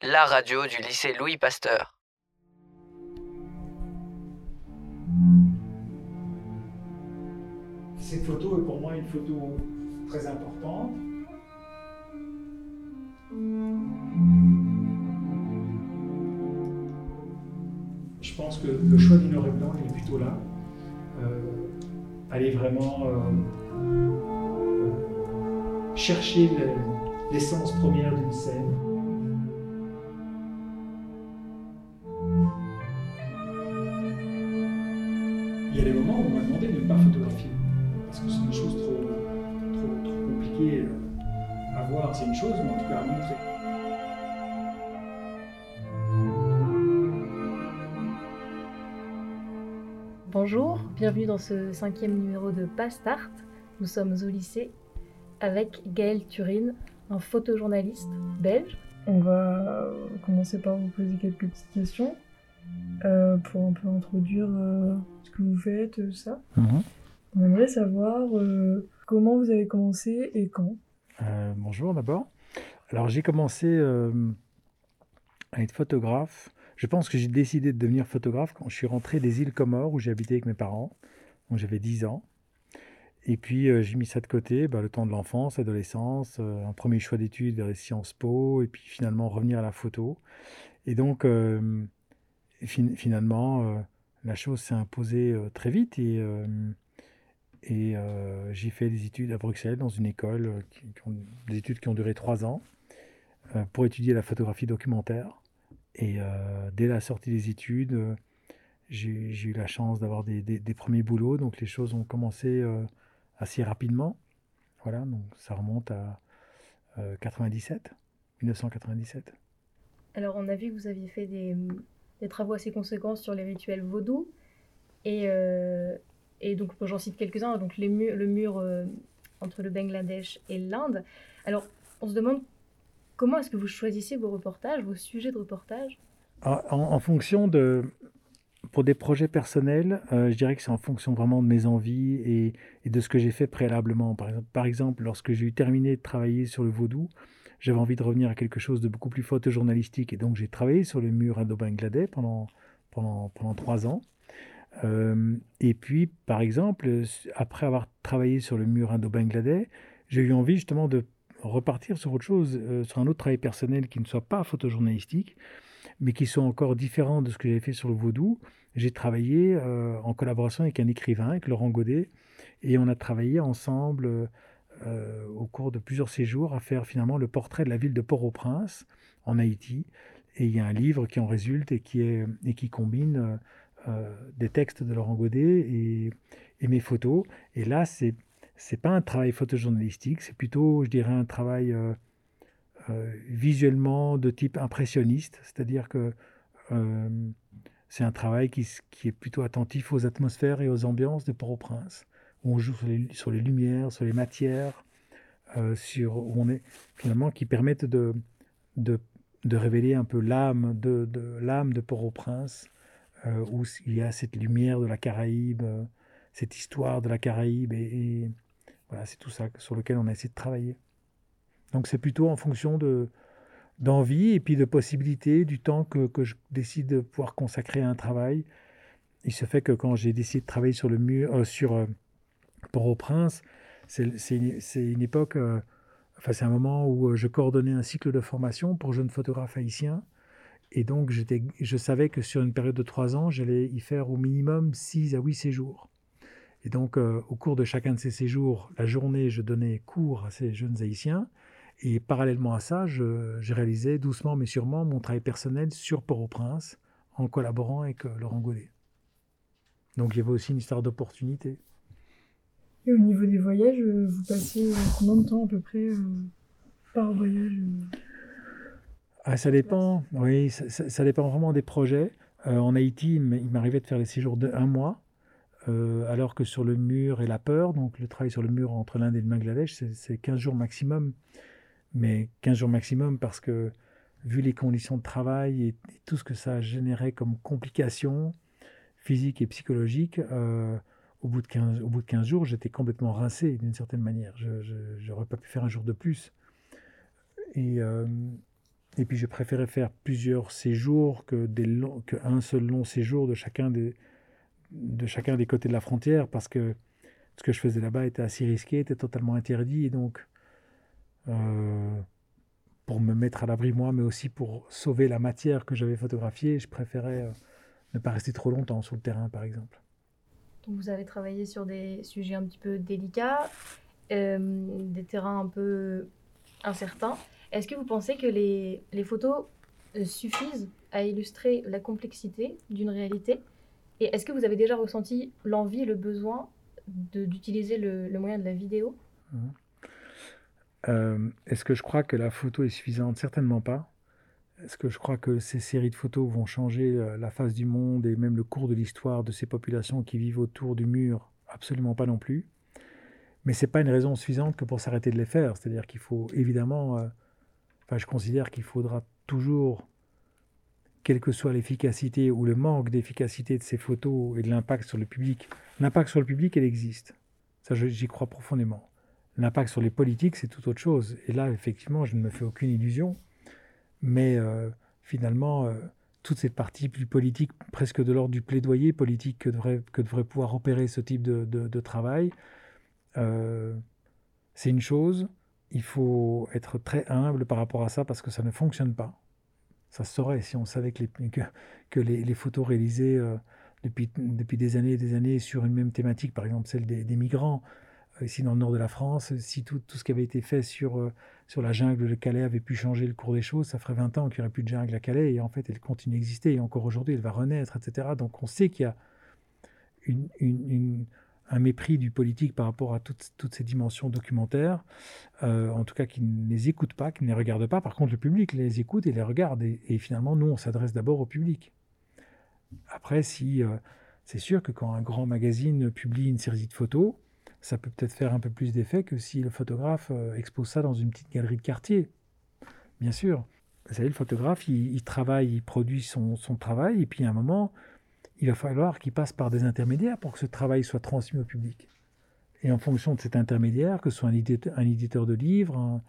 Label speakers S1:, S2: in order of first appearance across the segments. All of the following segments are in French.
S1: La radio du lycée Louis Pasteur.
S2: Cette photo est pour moi une photo très importante. Je pense que le choix du noir et blanc il est plutôt là. Euh, aller vraiment euh, euh, chercher l'essence première d'une scène. Il y a des moments où on m'a demandé de ne pas photographier, parce que c'est une chose trop, trop, trop compliquée à voir, c'est une chose, mais en tout cas à montrer.
S3: Bonjour, bienvenue dans ce cinquième numéro de Pastart. Nous sommes au lycée avec Gaël Turine, un photojournaliste belge.
S4: On va commencer par vous poser quelques petites questions euh, pour un peu introduire euh, ce que vous faites, tout ça.
S5: Mhm.
S4: On aimerait savoir euh, comment vous avez commencé et quand.
S5: Euh, bonjour d'abord. Alors j'ai commencé euh, à être photographe. Je pense que j'ai décidé de devenir photographe quand je suis rentré des îles Comores où j'ai habité avec mes parents. Donc j'avais 10 ans. Et puis euh, j'ai mis ça de côté, bah, le temps de l'enfance, l'adolescence, euh, un premier choix d'études vers les Sciences Po, et puis finalement revenir à la photo. Et donc euh, fin- finalement, euh, la chose s'est imposée euh, très vite et, euh, et j'ai fait des études à Bruxelles dans une école, des études qui ont duré trois ans pour étudier la photographie documentaire. Et dès la sortie des études, euh, j'ai eu la chance d'avoir des, des- premiers boulots, donc les choses ont commencé assez rapidement. Voilà, donc ça remonte à euh, 97, 1997.
S3: Alors on a vu que vous aviez fait des, des travaux assez conséquents sur les rituels vaudous. Et, euh, et donc j'en cite quelques-uns, donc les le mur euh, entre le Bangladesh et l'Inde. Alors on se demande comment est-ce que vous choisissez vos reportages, vos sujets de reportage
S5: En, en- en fonction de. Pour des projets personnels, euh, je dirais que c'est en fonction vraiment de mes envies et, et de ce que j'ai fait préalablement. Par exemple, par exemple, lorsque j'ai eu terminé de travailler sur le vaudou, j'avais envie de revenir à quelque chose de beaucoup plus photojournalistique. Et donc, j'ai travaillé sur le mur indo-bangladais pendant, pendant, pendant trois ans. Euh, et puis, par exemple, après avoir travaillé sur le mur indo-bangladais, j'ai eu envie justement de repartir sur autre chose, euh, sur un autre travail personnel qui ne soit pas photojournalistique, mais qui soit encore différent de ce que j'avais fait sur le vaudou. J'ai travaillé euh, en collaboration avec un écrivain, avec Laurent Godet, et on a travaillé ensemble euh, au cours de plusieurs séjours à faire finalement le portrait de la ville de Port-au-Prince, en Haïti. Et il y a un livre qui en résulte et qui, est, et qui combine euh, euh, des textes de Laurent Godet et, et mes photos. Et là, c'est c'est pas un travail photojournalistique, c'est plutôt, je dirais, un travail visuellement de type impressionniste, c'est-à-dire que c'est un travail qui, qui est plutôt attentif aux atmosphères et aux ambiances de Port-au-Prince, où on joue sur les, sur les lumières, sur les matières, euh, sur, où on est finalement qui permettent de, de, de révéler un peu l'âme de, de, l'âme de Port-au-Prince, euh, où il y a cette lumière de la Caraïbe, euh, cette histoire de la Caraïbe, et, et voilà, c'est tout ça sur lequel on a essayé de travailler. Donc c'est plutôt en fonction de d'envie et puis de possibilités, du temps que, que je décide de pouvoir consacrer à un travail. Il se fait que quand j'ai décidé de travailler sur le mur, sur Port-au-Prince, c'est une, époque, euh, enfin c'est un moment où euh, je coordonnais un cycle de formation pour jeunes photographes haïtiens. Et donc je savais que sur une période de trois ans, j'allais y faire au minimum six à huit séjours. Et donc, euh, au cours de chacun de ces séjours, la journée, je donnais cours à ces jeunes haïtiens. Et parallèlement à ça, je réalisais doucement mais sûrement mon travail personnel sur Port-au-Prince en collaborant avec Laurent Godet. Donc, il y avait aussi une histoire d'opportunité.
S4: Et au niveau des voyages, euh, vous passez euh, combien de temps à peu près euh, par voyage
S5: Ah, ça dépend, oui, ça, ça- ça dépend vraiment des projets. Euh, en Haïti, il m'arrivait de faire des séjours de un mois, euh, alors que sur le mur et la peur, donc le travail sur le mur entre l'Inde et le Bangladesh, c'est- c'est 15 jours maximum. Mais 15 jours maximum parce que, vu les conditions de travail et, et tout ce que ça générait comme complications physiques et psychologiques, euh, au, bout de 15, au bout de 15 jours, j'étais complètement rincé d'une certaine manière. Je n'aurais pas pu faire un jour de plus. Et, euh, puis je préférais faire plusieurs séjours que qu'un seul long séjour de chacun des, de chacun des côtés de la frontière parce que ce que je faisais là-bas était assez risqué, était totalement interdit. Et donc, euh, pour me mettre à l'abri moi, mais aussi pour sauver la matière que j'avais photographiée, je préférais euh, ne pas rester trop longtemps sur le terrain, par exemple.
S3: Vous avez travaillé sur des sujets un petit peu délicats, euh, des terrains un peu incertains. Est-ce que vous pensez que les, les photos suffisent à illustrer la complexité d'une réalité? Et est-ce que vous avez déjà ressenti l'envie, le besoin d'utiliser le, moyen de la vidéo?
S5: Mmh. euh, Est-ce que je crois que la photo est suffisante? Certainement pas. Est-ce que je crois que ces séries de photos vont changer euh, la face du monde et même le cours de l'histoire de ces populations qui vivent autour du mur? Absolument pas non plus. Mais ce n'est pas une raison suffisante que pour s'arrêter de les faire. C'est-à-dire qu'il faut évidemment... Euh, je considère qu'il faudra toujours quelle que soit l'efficacité ou le manque d'efficacité de ces photos et de l'impact sur le public, l'impact sur le public, elle existe. Ça, j'y crois profondément. L'impact sur les politiques, c'est tout autre chose. Et là, effectivement, je ne me fais aucune illusion. Mais euh, finalement, euh, toute cette partie plus politique, presque de l'ordre du plaidoyer politique que devrait, pouvoir opérer ce type de, travail, euh, c'est une chose. Il faut être très humble par rapport à ça parce que ça ne fonctionne pas. Ça se saurait si on savait que les, photos réalisées depuis, des années et des années sur une même thématique, par exemple celle des, migrants, ici dans le nord de la France, si tout, tout ce qui avait été fait sur, euh, sur la jungle de Calais avait pu changer le cours des choses, ça ferait 20 ans qu'il n'y aurait plus de jungle à Calais, et en fait elle continue d'exister, et encore aujourd'hui elle va renaître, etc. Donc on sait qu'il y a une, une un mépris du politique par rapport à toutes, toutes ces dimensions documentaires, euh, en tout cas qui ne les écoute pas, qui ne les regarde pas. Par contre, le public les écoute et les regarde, et, finalement, nous, on s'adresse d'abord au public. Après, si euh, c'est sûr que quand un grand magazine publie une série de photos, ça peut peut-être faire un peu plus d'effet que si le photographe euh, expose ça dans une petite galerie de quartier. Bien sûr. Vous savez, le photographe, il, travaille, il produit son, son travail, et puis à un moment, il va falloir qu'il passe par des intermédiaires pour que ce travail soit transmis au public. Et en fonction de cet intermédiaire, que ce soit un éditeur, de livres,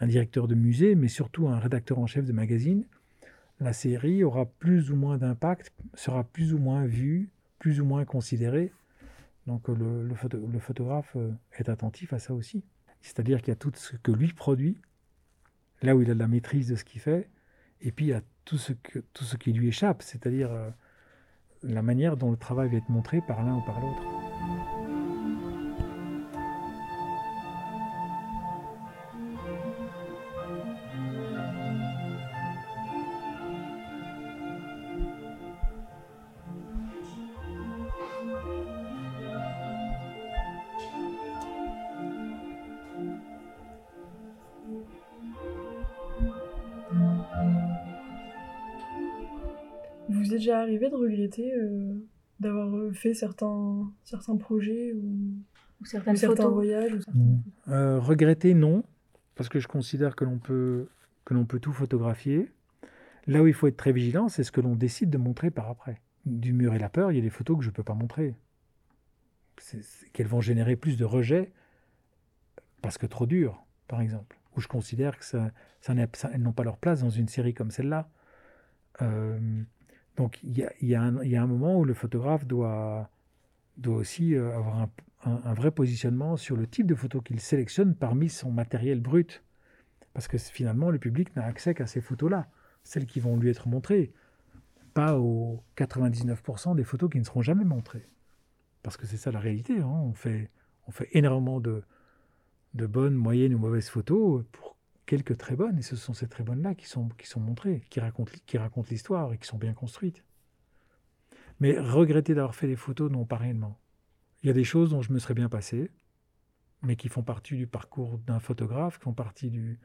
S5: un, directeur de musée, mais surtout un rédacteur en chef de magazine, la série aura plus ou moins d'impact, sera plus ou moins vue, plus ou moins considérée. Donc le, le, photographe euh, est attentif à ça aussi. C'est-à-dire qu'il y a tout ce que lui produit, là où il a de la maîtrise de ce qu'il fait, et puis il y a tout ce, que, tout ce qui lui échappe, c'est-à-dire euh, la manière dont le travail va être montré par l'un ou par l'autre.
S4: Vous êtes déjà arrivé de regretter euh, d'avoir euh, fait certains, certains projets ou,
S3: certains
S4: voyages
S5: euh, Regretter, non, parce que je considère que l'on peut, que l'on peut tout photographier. Là où il faut être très vigilant, c'est ce que l'on décide de montrer par après. Du mur et la peur, il y a des photos que je ne peux pas montrer. qu'elles vont générer plus de rejets parce que trop dures, par exemple. Ou je considère que ça, ça, elles n'ont pas leur place dans une série comme celle-là. Euh, donc il y a, un moment où le photographe doit, aussi euh, avoir un, un, vrai positionnement sur le type de photo qu'il sélectionne parmi son matériel brut. Parce que finalement, le public n'a accès qu'à ces photos-là, celles qui vont lui être montrées, pas aux 99% des photos qui ne seront jamais montrées. Parce que c'est ça la réalité. Hein. On, fait, on fait énormément de, de bonnes, moyennes ou mauvaises photos pour quelques très bonnes, et ce sont ces très bonnes-là qui sont, qui sont montrées, qui racontent, qui racontent l'histoire et qui sont bien construites. Mais regretter d'avoir fait des photos, non, pas réellement. Il y a des choses dont je me serais bien passé, mais qui font partie du parcours d'un photographe, qui font partie du,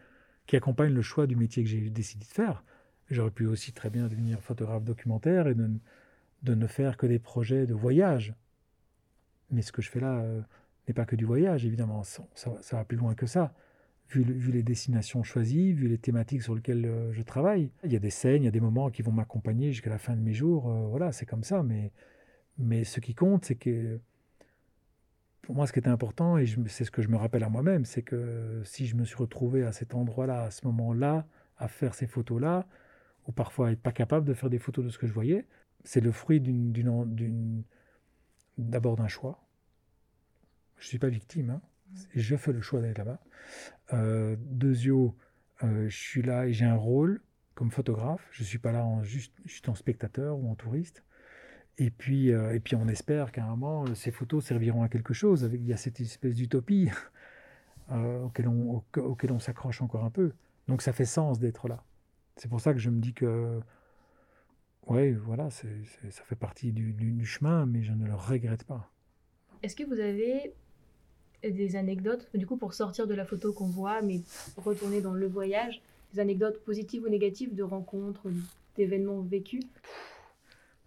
S5: qui accompagnent le choix du métier que j'ai décidé de faire. J'aurais pu aussi très bien devenir photographe documentaire et de, ne faire que des projets de voyage. Mais ce que je fais là euh, n'est pas que du voyage, évidemment, ça, va plus loin que ça vu, les destinations choisies, vu les thématiques sur lesquelles euh, je travaille. Il y a des scènes, il y a des moments qui vont m'accompagner jusqu'à la fin de mes jours. Euh, voilà, c'est comme ça. Mais, mais ce qui compte, c'est que pour moi, ce qui était important, et c'est ce que je me rappelle à moi-même, c'est que si je me suis retrouvé à cet endroit-là, à ce moment-là, à faire ces photos-là, ou parfois être pas capable de faire des photos de ce que je voyais, c'est le fruit d'une, d'abord d'un choix. Je ne suis pas victime, hein. Je fais le choix d'aller là-bas. Euh, deuxièmement, euh, je suis là et j'ai un rôle comme photographe. Je ne suis pas là en juste, juste en spectateur ou en touriste. Et puis, euh, et puis on espère qu'à un moment, ces photos serviront à quelque chose. Il y a cette espèce d'utopie euh, auquel on, auquel on s'accroche encore un peu. Donc ça fait sens d'être là. C'est pour ça que je me dis que, ouais, voilà, ça fait partie du, chemin, mais je ne le regrette pas.
S3: Est-ce que vous avez des anecdotes, du coup, pour sortir de la photo qu'on voit, mais retourner dans le voyage, des anecdotes positives ou négatives de rencontres, d'événements vécus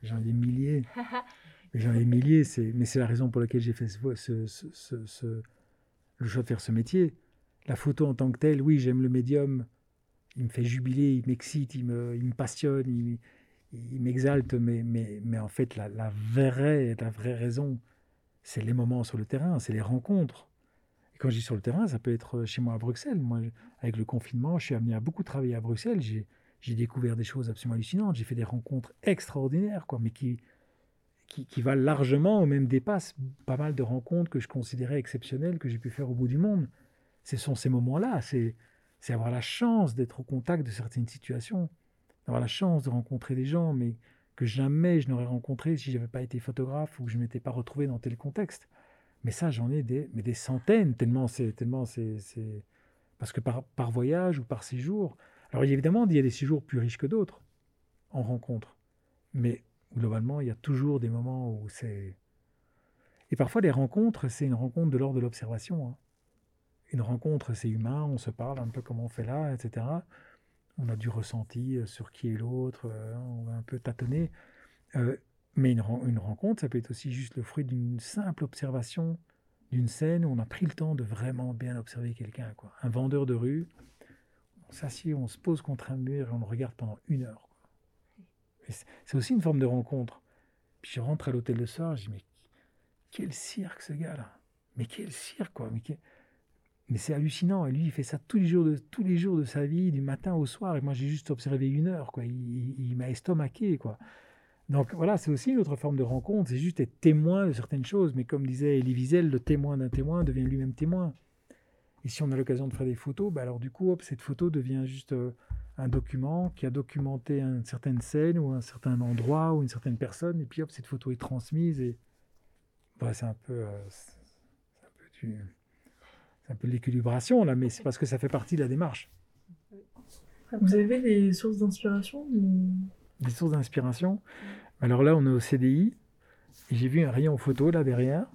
S5: J'en ai des milliers. J'en ai des milliers, mais c'est la raison pour laquelle j'ai fait ce, ce, ce, le choix de faire ce métier. La photo en tant que telle, oui, j'aime le médium, il me fait jubiler, il m'excite, il me, il me passionne, il, il m'exalte, mais, mais, mais en fait, la, la, vraie, la vraie raison, c'est les moments sur le terrain, c'est les rencontres. Et quand je dis sur le terrain, ça peut être chez moi à Bruxelles. Moi, avec le confinement, je suis amené à beaucoup travailler à Bruxelles. J'ai, découvert des choses absolument hallucinantes. J'ai fait des rencontres extraordinaires, quoi, mais qui, qui, valent largement ou même dépassent pas mal de rencontres que je considérais exceptionnelles que j'ai pu faire au bout du monde. Ce sont ces moments-là, c'est, c'est avoir la chance d'être au contact de certaines situations, d'avoir la chance de rencontrer des gens, mais que jamais je n'aurais rencontré si je n'avais pas été photographe ou que je ne m'étais pas retrouvé dans tel contexte. Mais ça, j'en ai des, mais des centaines, tellement c'est, tellement c'est, parce que par, par voyage ou par séjour. Alors évidemment, il y a des séjours plus riches que d'autres en rencontre, mais globalement, il y a toujours des moments où c'est. Et parfois, les rencontres, c'est une rencontre de l'ordre de l'observation. Hein. Une rencontre, c'est humain, on se parle un peu comme on fait là, etc on a du ressenti euh, sur qui est l'autre, euh, on va un peu tâtonner. Euh, mais une, rencontre, ça peut être aussi juste le fruit d'une simple observation d'une scène où on a pris le temps de vraiment bien observer quelqu'un. Un vendeur de rue, on s'assied, on se pose contre un mur et on le regarde pendant une heure. C'est aussi une forme de rencontre. Puis je rentre à l'hôtel le soir, je dis, mais quel cirque ce gars-là Mais quel cirque, quoi mais mais c'est hallucinant. Et lui, il fait ça tous les jours de, tous les jours de sa vie, du matin au soir. Et moi, j'ai juste observé une heure. Quoi. Il, m'a estomaqué. Quoi. Donc voilà, c'est aussi une autre forme de rencontre. C'est juste être témoin de certaines choses. Mais comme disait Elie Wiesel, le témoin d'un témoin devient lui-même témoin. Et si on a l'occasion de faire des photos, bah alors du coup, hop, cette photo devient juste euh, un document qui a documenté une certaine scène ou un certain endroit ou une certaine personne. Et puis hop, cette photo est transmise. Et bah, c'est un peu, euh, un peu du un peu l'équilibration, là, mais c'est parce que ça fait partie de la démarche.
S4: Vous avez des sources d'inspiration
S5: Des sources d'inspiration Alors là, on est au CDI, et j'ai vu un rayon photo là derrière.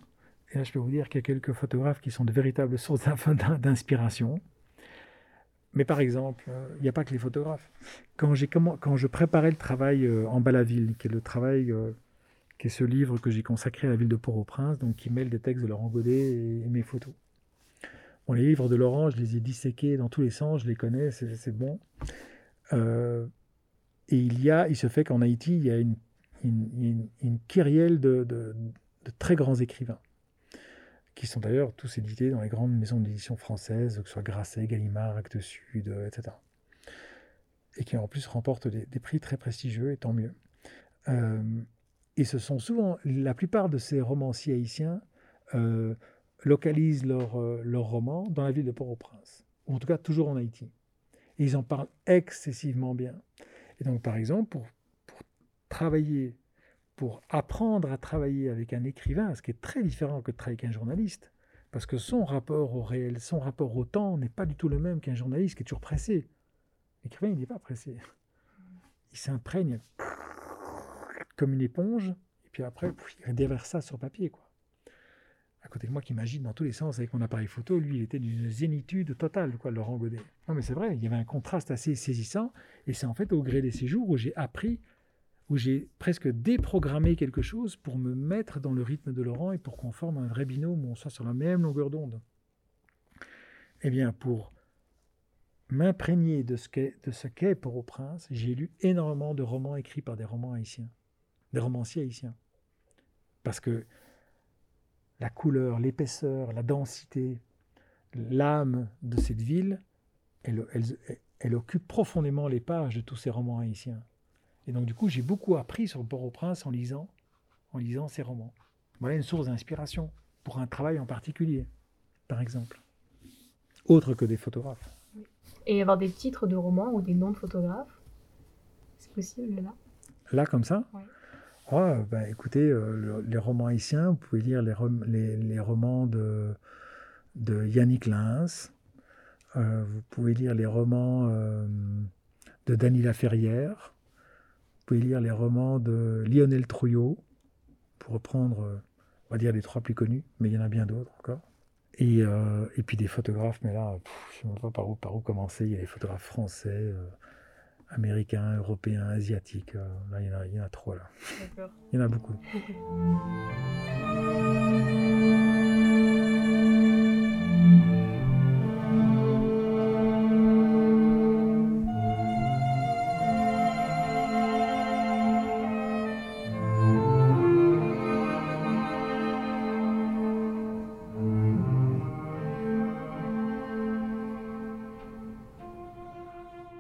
S5: Et là, je peux vous dire qu'il y a quelques photographes qui sont de véritables sources d'inspiration. Mais par exemple, euh, il n'y a pas que les photographes. Quand, quand je préparais le travail euh, en bas la ville, qui est le travail, euh, qui est ce livre que j'ai consacré à la ville de Port-au-Prince, donc qui mêle des textes de Laurent Godet et mes photos les livres de Laurent, je les ai disséqués dans tous les sens, je les connais, c'est bon. Euh, et il y a, il se fait qu'en Haïti, il y a une, une, une, de, de, très grands écrivains, qui sont d'ailleurs tous édités dans les grandes maisons d'édition françaises, que ce soit Grasset, Gallimard, Actes Sud, euh, etc. Et qui en plus remportent des, prix très prestigieux, et tant mieux. Euh, et ce sont souvent, la plupart de ces romanciers haïtiens, localisent leur euh, romans dans la ville de Port-au-Prince, ou en tout cas toujours en Haïti. Et ils en parlent excessivement bien. Et donc, par exemple, pour, pour travailler, pour apprendre à travailler avec un écrivain, ce qui est très différent que de travailler avec un journaliste, parce que son rapport au réel, son rapport au temps n'est pas du tout le même qu'un journaliste qui est toujours pressé. L'écrivain, il n'est pas pressé. Il s'imprègne comme une éponge, et puis après, il déverse ça sur papier. Quoi à côté de moi qui imagine dans tous les sens avec mon appareil photo. Lui, il était d'une zénitude totale, quoi, Laurent Godet. Non, mais c'est vrai, il y avait un contraste assez saisissant. Et c'est en fait au gré des séjours où j'ai appris, où j'ai presque déprogrammé quelque chose pour me mettre dans le rythme de Laurent et pour qu'on forme un vrai binôme où on soit sur la même longueur d'onde. Eh bien, pour m'imprégner de ce qu'est, qu'est Port-au-Prince, j'ai lu énormément de romans écrits par des romans haïtiens, des romanciers haïtiens. Parce que la couleur, l'épaisseur, la densité, l'âme de cette ville, elle, elle occupe profondément les pages de tous ces romans haïtiens. Et donc, du coup, j'ai beaucoup appris sur Port-au-Prince en lisant, en lisant ces romans. Voilà une source d'inspiration pour un travail en particulier, par exemple. Autre que des photographes.
S3: Et avoir des titres de romans ou des noms de photographes C'est possible là?
S5: Là, comme ça?
S3: Ouais.
S5: Ah, bah, écoutez, euh, le- les romans haïtiens, vous pouvez lire les, les, romans de, de Yannick Lins. Euh, vous pouvez lire les romans euh, de Dany Laferrière. Vous pouvez lire les romans de Lionel Trouillot, pour reprendre, on va dire, les trois plus connus, mais il y en a bien d'autres encore. Et, et puis des photographes, mais là, je ne sais même pas par où, par où commencer. Il y a les photographes français, américains, européens, asiatiques. euh, là, il y, en a, il y en a trop, là.
S3: D'accord.
S5: Il y en a beaucoup.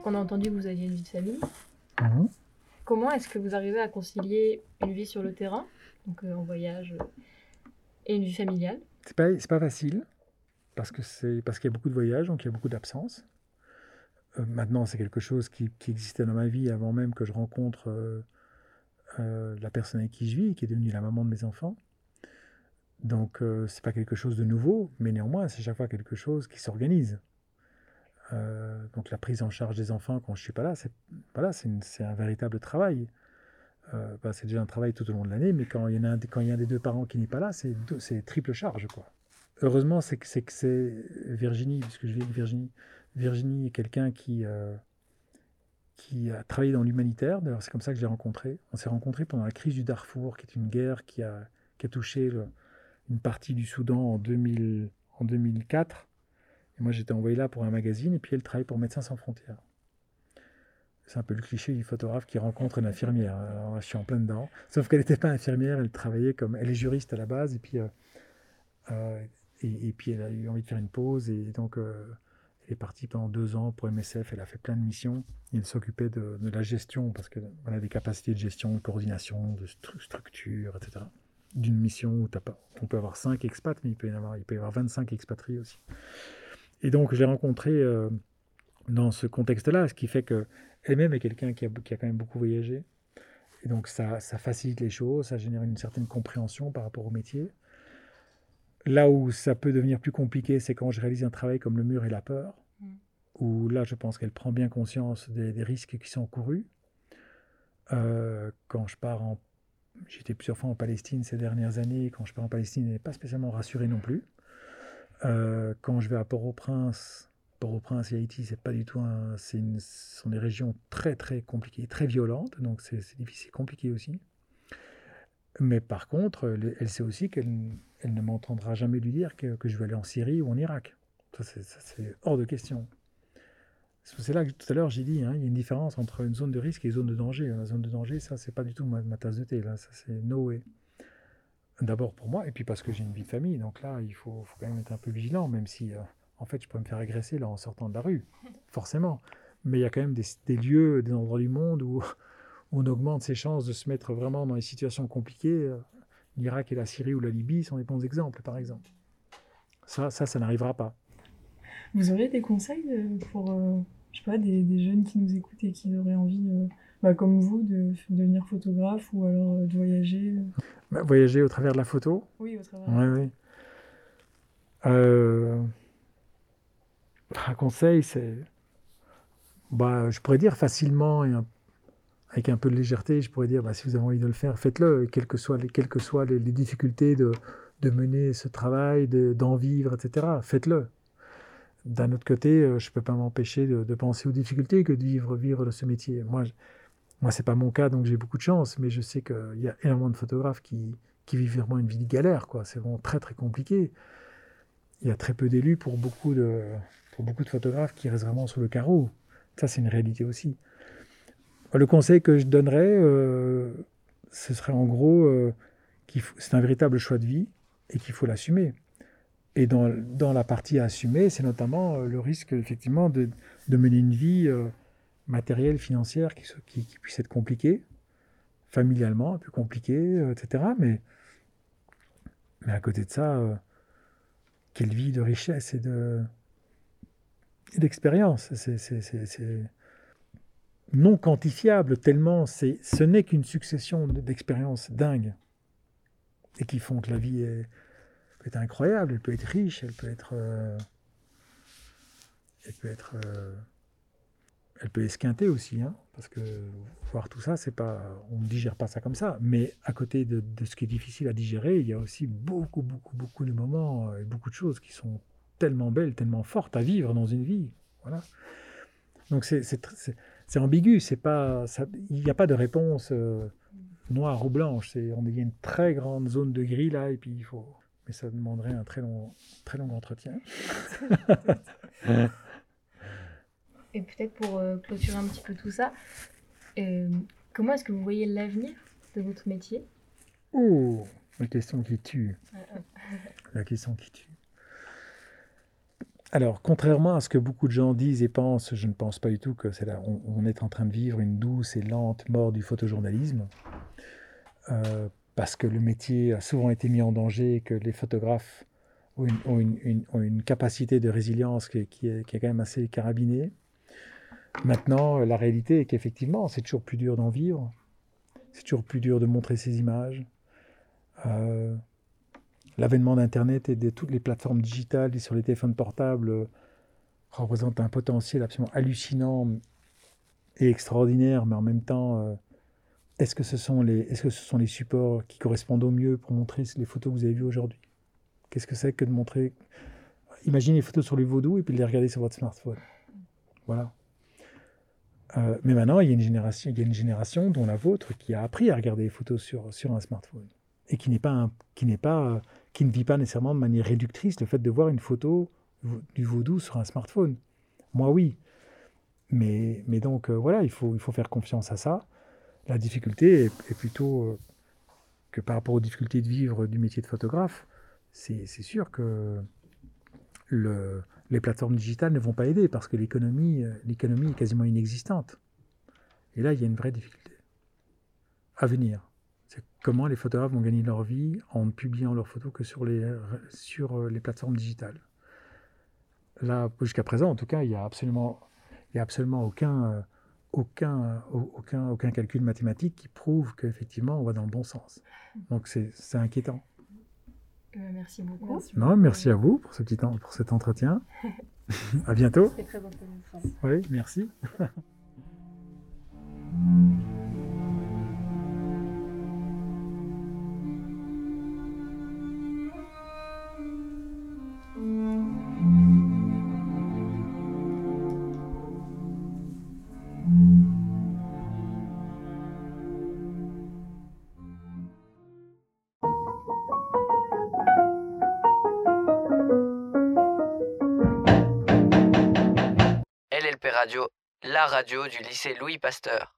S3: On a entendu que vous aviez une vie de famille.
S5: Mhm.
S3: Comment est-ce que vous arrivez à concilier une vie sur le terrain, donc euh, en voyage, euh, et une vie familiale?
S5: C'est pas, pas facile, parce que c'est parce qu'il y a beaucoup de voyages, donc il y a beaucoup d'absences. Euh, maintenant, c'est quelque chose qui, qui existait dans ma vie avant même que je rencontre la personne avec qui je vis, qui est devenue la maman de mes enfants. Donc, c'est pas quelque chose de nouveau, mais néanmoins, c'est chaque fois quelque chose qui s'organise. Euh, donc, la prise en charge des enfants quand je suis pas là, c'est voilà, c'est un véritable travail. Euh, bah, c'est déjà un travail tout au long de l'année, mais quand il y en a un, des- deux parents qui n'est pas là, c'est triple charge. Heureusement, c'est que c'est Virginie, puisque je avec Virginie. Virginie est quelqu'un qui euh, qui a travaillé dans l'humanitaire. D'ailleurs, c'est comme ça que je l'ai rencontré. On s'est rencontrés pendant la crise du Darfour, qui est une guerre qui a touché une partie du Soudan en 2000 en 2004. Moi, j'étais envoyé là pour un magazine, et puis elle travaille pour Médecins sans frontières. C'est un peu le cliché du photographe qui rencontre une infirmière. Je suis en plein dedans. Sauf qu'elle n'était pas infirmière, elle travaillait comme. Elle est juriste à la base, et puis, euh, euh, et, puis elle a eu envie de faire une pause, et donc euh, elle est partie pendant deux ans pour MSF. Elle a fait plein de missions. Et elle s'occupait de, la gestion, parce qu'elle a des capacités de gestion, de coordination, de stru- structure, etc. D'une mission où on peut avoir cinq expats, mais il peut y avoir, il peut y avoir 25 expatriés aussi. Et donc, je l'ai rencontrée euh, dans ce contexte-là, ce qui fait que elle-même est quelqu'un qui a, qui a quand même beaucoup voyagé. Et donc, ça, ça facilite les choses, ça génère une certaine compréhension par rapport au métier. Là où ça peut devenir plus compliqué, c'est quand je réalise un travail comme le mur et la peur,
S3: Mm.
S5: où là, je pense qu'elle prend bien conscience des, des risques qui sont encourus. Euh, quand je pars en... J'étais plusieurs fois en Palestine ces dernières années. Quand je pars en Palestine, elle n'est pas spécialement rassurée non plus. Euh, quand je vais à Port-au-Prince, Port-au-Prince et Haïti, c'est pas du tout un, une, ce sont des régions très très compliquées, très violentes, donc c'est difficile, compliqué aussi. Mais par contre, elle, sait aussi qu'elle elle ne m'entendra jamais lui dire que, que je vais aller en Syrie ou en Irak. Ça, c'est hors de question. C'est là que tout à l'heure j'ai dit, hein, il y a une différence entre une zone de risque et une zone de danger. La zone de danger, ça, c'est pas du tout ma, ma tasse de thé. Là, ça, c'est no way. D'abord pour moi, et puis parce que j'ai une vie de famille. Donc là, il faut, faut quand même être un peu vigilant, même si, euh, en fait, je peux me faire agresser là en sortant de la rue, forcément. Mais il y a quand même des, des lieux, des endroits du monde où, où on augmente ses chances de se mettre vraiment dans des situations compliquées. Euh, L'Irak et la Syrie ou la Libye sont des bons exemples, par exemple. Ça, ça, ça n'arrivera pas.
S4: Vous auriez des conseils euh, pour, euh, je sais pas, des, des jeunes qui nous écoutent et qui auraient envie, euh, bah, comme vous, de devenir photographe ou alors de voyager
S5: Bah, Voyager au travers de la photo,
S4: Oui, au travers.
S5: Oui, oui. Euh, un conseil, c'est. Bah, je pourrais dire facilement et un- avec un peu de légèreté, je pourrais dire bah, si vous avez envie de le faire, faites-le, quelles que soient les, quelles que soient les, les difficultés de, de mener ce travail, de- d'en vivre, etc. Faites-le. D'un autre côté, euh, je ne peux pas m'empêcher de, de penser aux difficultés que de vivre, vivre ce métier. Moi, je- moi ce n'est pas mon cas, donc j'ai beaucoup de chance, mais je sais qu'il y a énormément de photographes qui, vivent vraiment une vie de galère. C'est vraiment très, très compliqué. Il y a très peu d'élus pour beaucoup de, photographes qui restent vraiment sur le carreau. Ça, c'est une réalité aussi. Le conseil que je donnerais, euh, ce serait en gros euh, c'est un véritable choix de vie et qu'il faut l'assumer. Et dans, la partie à assumer, c'est notamment euh, le risque, effectivement, de, mener une vie matérielle, financière, qui, qui, puisse être compliquée, familialement, peu compliquée, euh, etc. Mais, à côté de ça, euh, quelle vie de richesse et de et d'expérience. C'est- non quantifiable tellement ce n'est qu'une succession de- d'expériences dingues et qui font que la vie est, peut incroyable, elle peut être riche, elle peut être, euh, elle peut être, elle peut esquinter aussi, hein, parce que voir tout ça, c'est pas, on ne digère pas ça comme ça. Mais à côté de, ce qui est difficile à digérer, il y a aussi beaucoup, beaucoup, beaucoup de moments euh, et beaucoup de choses qui sont tellement belles, tellement fortes à vivre dans une vie. Voilà. Donc c'est, ambigu, c'est pas, il n'y a pas de réponse euh, noire ou blanche. C'est, on y a une très grande zone de gris là, et puis il faut. Mais ça demanderait un très long, très long entretien.
S3: Et peut-être pour euh, clôturer un petit peu tout ça, euh, comment est-ce que vous voyez l'avenir de votre métier?
S5: Oh, la question qui tue. La question qui tue. Alors, contrairement à ce que beaucoup de gens disent et pensent, je ne pense pas du tout que c'est là. On, on est en train de vivre une douce et lente mort du photojournalisme, euh, parce que le métier a souvent été mis en danger, et que les photographes ont une, ont une- une- ont une capacité de résilience qui est, qui est- qui est quand même assez carabinée. Maintenant, euh, la réalité est qu'effectivement, c'est toujours plus dur d'en vivre. C'est toujours plus dur de montrer ces images. Euh, L'avènement d'Internet et de toutes les plateformes digitales sur les téléphones portables euh, représente un potentiel absolument hallucinant et extraordinaire, mais en même temps, est-ce que, ce sont les, supports qui correspondent au mieux pour montrer les photos que vous avez vues aujourd'hui? Qu'est-ce que c'est que de montrer? Imaginez les photos sur le vaudou et puis les regarder sur votre smartphone. Voilà. Euh, mais maintenant, il y, a une génération, il y a une génération, dont la vôtre, qui a appris à regarder les photos sur, sur un smartphone et qui pas, un- qui n'est pas, qui ne vit pas nécessairement de manière réductrice le fait de voir une photo du vaudou sur un smartphone. Moi, oui. Mais, mais donc, euh, voilà, il faut, il faut faire confiance à ça. La difficulté est, est plutôt euh, que par rapport aux difficultés de vivre du métier de photographe, c'est c'est sûr que le, les plateformes digitales ne vont pas aider parce que l'économie euh, l'économie est quasiment inexistante. Et là, il y a une vraie difficulté à venir. C'est comment les photographes vont gagner leur vie en publiant leurs photos que sur les, euh, plateformes digitales. Là, jusqu'à présent, en tout cas, il n'y a absolument, il y a absolument aucun, euh, aucun, au- aucun, aucun calcul mathématique qui prouve qu'effectivement, on va dans le bon sens. Donc, c'est inquiétant.
S3: Euh, merci beaucoup.
S4: Merci.
S5: Non, merci à vous pour, ce petit pour cet entretien. à bientôt.
S3: C'était très intéressant.
S5: Oui, merci.
S1: radio du lycée Louis Pasteur.